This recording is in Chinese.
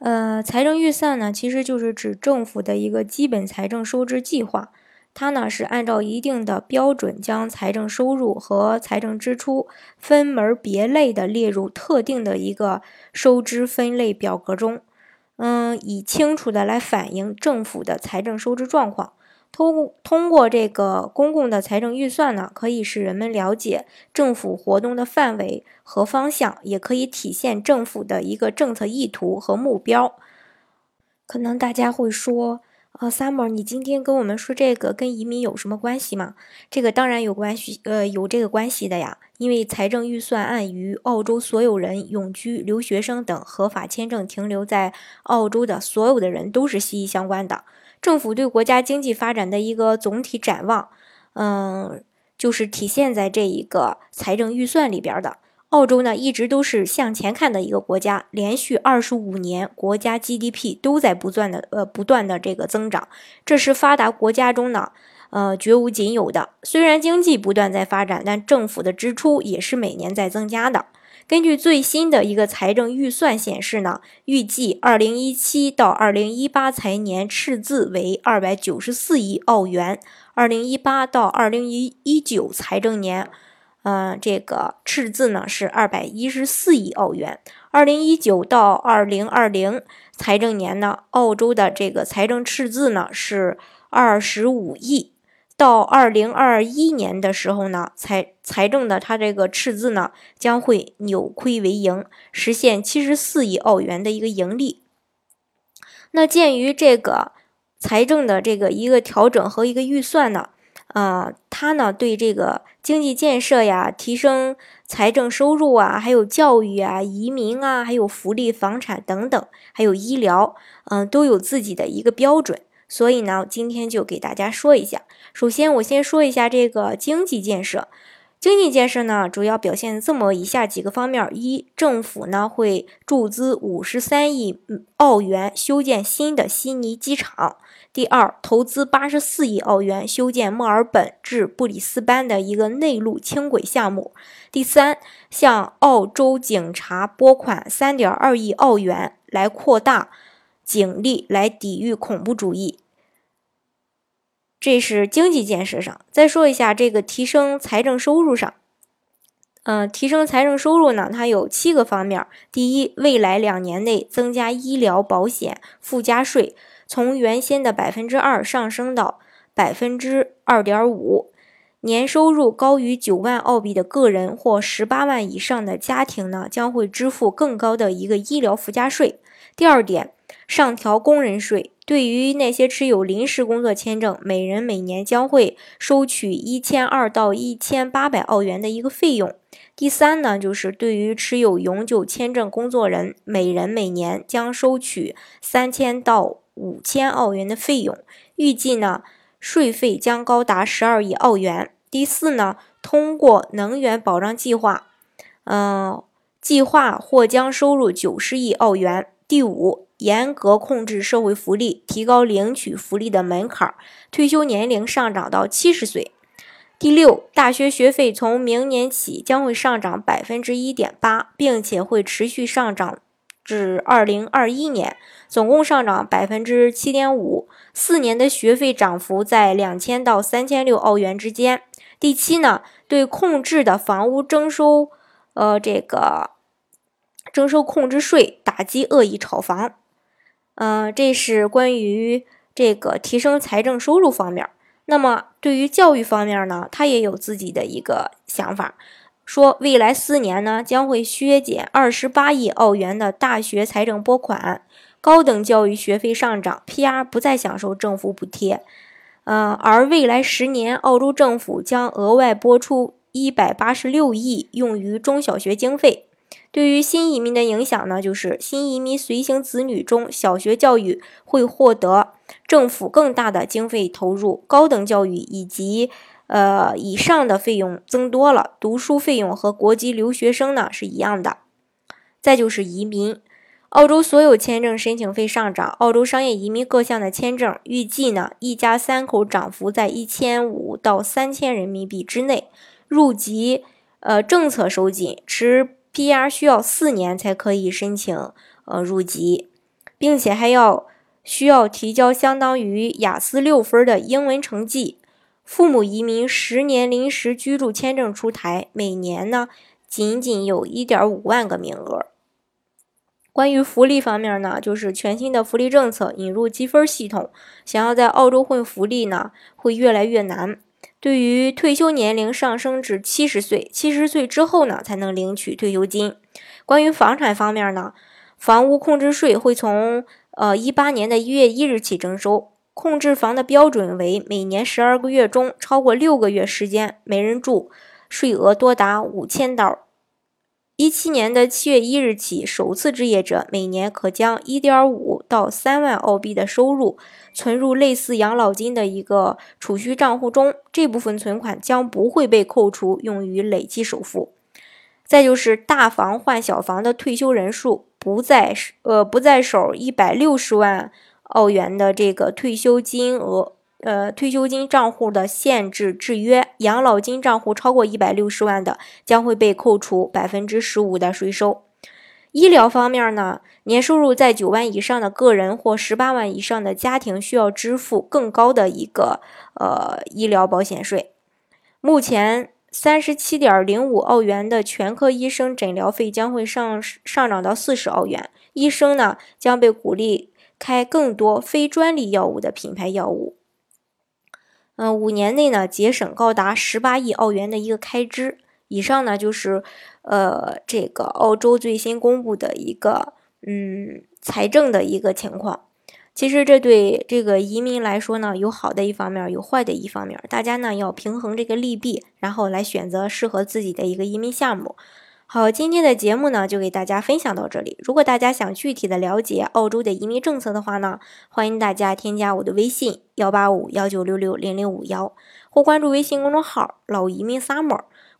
呃，财政预算呢，其实就是指政府的一个基本财政收支计划。它呢是按照一定的标准，将财政收入和财政支出分门别类的列入特定的一个收支分类表格中，嗯，以清楚的来反映政府的财政收支状况。通通过这个公共的财政预算呢，可以使人们了解政府活动的范围和方向，也可以体现政府的一个政策意图和目标。可能大家会说，呃，Summer，你今天跟我们说这个跟移民有什么关系吗？这个当然有关系，呃，有这个关系的呀。因为财政预算案与澳洲所有人永居、留学生等合法签证停留在澳洲的所有的人都是息息相关的。政府对国家经济发展的一个总体展望，嗯，就是体现在这一个财政预算里边的。澳洲呢，一直都是向前看的一个国家，连续二十五年国家 GDP 都在不断的呃不断的这个增长，这是发达国家中呢，呃绝无仅有的。虽然经济不断在发展，但政府的支出也是每年在增加的。根据最新的一个财政预算显示呢，预计二零一七到二零一八财年赤字为二百九十四亿澳元，二零一八到二零一一九财政年，嗯，这个赤字呢是二百一十四亿澳元，二零一九到二零二零财政年呢，澳洲的这个财政赤字呢是二十五亿。到二零二一年的时候呢，财财政的它这个赤字呢将会扭亏为盈，实现七十四亿澳元的一个盈利。那鉴于这个财政的这个一个调整和一个预算呢，啊，它呢对这个经济建设呀、提升财政收入啊、还有教育啊、移民啊、还有福利、房产等等，还有医疗，嗯，都有自己的一个标准。所以呢，今天就给大家说一下。首先，我先说一下这个经济建设。经济建设呢，主要表现这么以下几个方面：一，政府呢会注资五十三亿澳元修建新的悉尼机场；第二，投资八十四亿澳元修建墨尔本至布里斯班的一个内陆轻轨项目；第三，向澳洲警察拨款三点二亿澳元来扩大。警力来抵御恐怖主义，这是经济建设上。再说一下这个提升财政收入上，嗯，提升财政收入呢，它有七个方面。第一，未来两年内增加医疗保险附加税，从原先的百分之二上升到百分之二点五。年收入高于九万澳币的个人或十八万以上的家庭呢，将会支付更高的一个医疗附加税。第二点。上调工人税，对于那些持有临时工作签证，每人每年将会收取一千二到一千八百澳元的一个费用。第三呢，就是对于持有永久签证工作人，每人每年将收取三千到五千澳元的费用，预计呢税费将高达十二亿澳元。第四呢，通过能源保障计划，嗯，计划或将收入九十亿澳元。第五。严格控制社会福利，提高领取福利的门槛，退休年龄上涨到七十岁。第六，大学学费从明年起将会上涨百分之一点八，并且会持续上涨至二零二一年，总共上涨百分之七点五。四年的学费涨幅在两千到三千六澳元之间。第七呢，对控制的房屋征收，呃，这个征收控制税，打击恶意炒房。嗯，这是关于这个提升财政收入方面。那么对于教育方面呢，他也有自己的一个想法，说未来四年呢将会削减二十八亿澳元的大学财政拨款，高等教育学费上涨，PR 不再享受政府补贴。嗯，而未来十年，澳洲政府将额外拨出一百八十六亿用于中小学经费。对于新移民的影响呢，就是新移民随行子女中，小学教育会获得政府更大的经费投入，高等教育以及呃以上的费用增多了，读书费用和国际留学生呢是一样的。再就是移民，澳洲所有签证申请费上涨，澳洲商业移民各项的签证预计呢一家三口涨幅在一千五到三千人民币之内，入籍呃政策收紧，持。P.R. 需要四年才可以申请呃入籍，并且还要需要提交相当于雅思六分的英文成绩。父母移民十年临时居住签证出台，每年呢仅仅有一点五万个名额。关于福利方面呢，就是全新的福利政策引入积分系统，想要在澳洲混福利呢会越来越难。对于退休年龄上升至七十岁，七十岁之后呢才能领取退休金。关于房产方面呢，房屋控制税会从呃一八年的一月一日起征收，控制房的标准为每年十二个月中超过六个月时间没人住，税额多达五千刀。一七年的七月一日起，首次置业者每年可将一点五到三万澳币的收入存入类似养老金的一个储蓄账户中，这部分存款将不会被扣除用于累计首付。再就是大房换小房的退休人数不在呃不在手一百六十万澳元的这个退休金额。呃，退休金账户的限制制约，养老金账户超过一百六十万的将会被扣除百分之十五的税收。医疗方面呢，年收入在九万以上的个人或十八万以上的家庭需要支付更高的一个呃医疗保险税。目前三十七点零五澳元的全科医生诊疗费将会上上涨到四十澳元，医生呢将被鼓励开更多非专利药物的品牌药物。嗯，五年内呢，节省高达十八亿澳元的一个开支。以上呢，就是呃，这个澳洲最新公布的一个嗯财政的一个情况。其实这对这个移民来说呢，有好的一方面，有坏的一方面。大家呢要平衡这个利弊，然后来选择适合自己的一个移民项目。好，今天的节目呢就给大家分享到这里。如果大家想具体的了解澳洲的移民政策的话呢，欢迎大家添加我的微信幺八五幺九六六零零五幺，或关注微信公众号老移民 summer，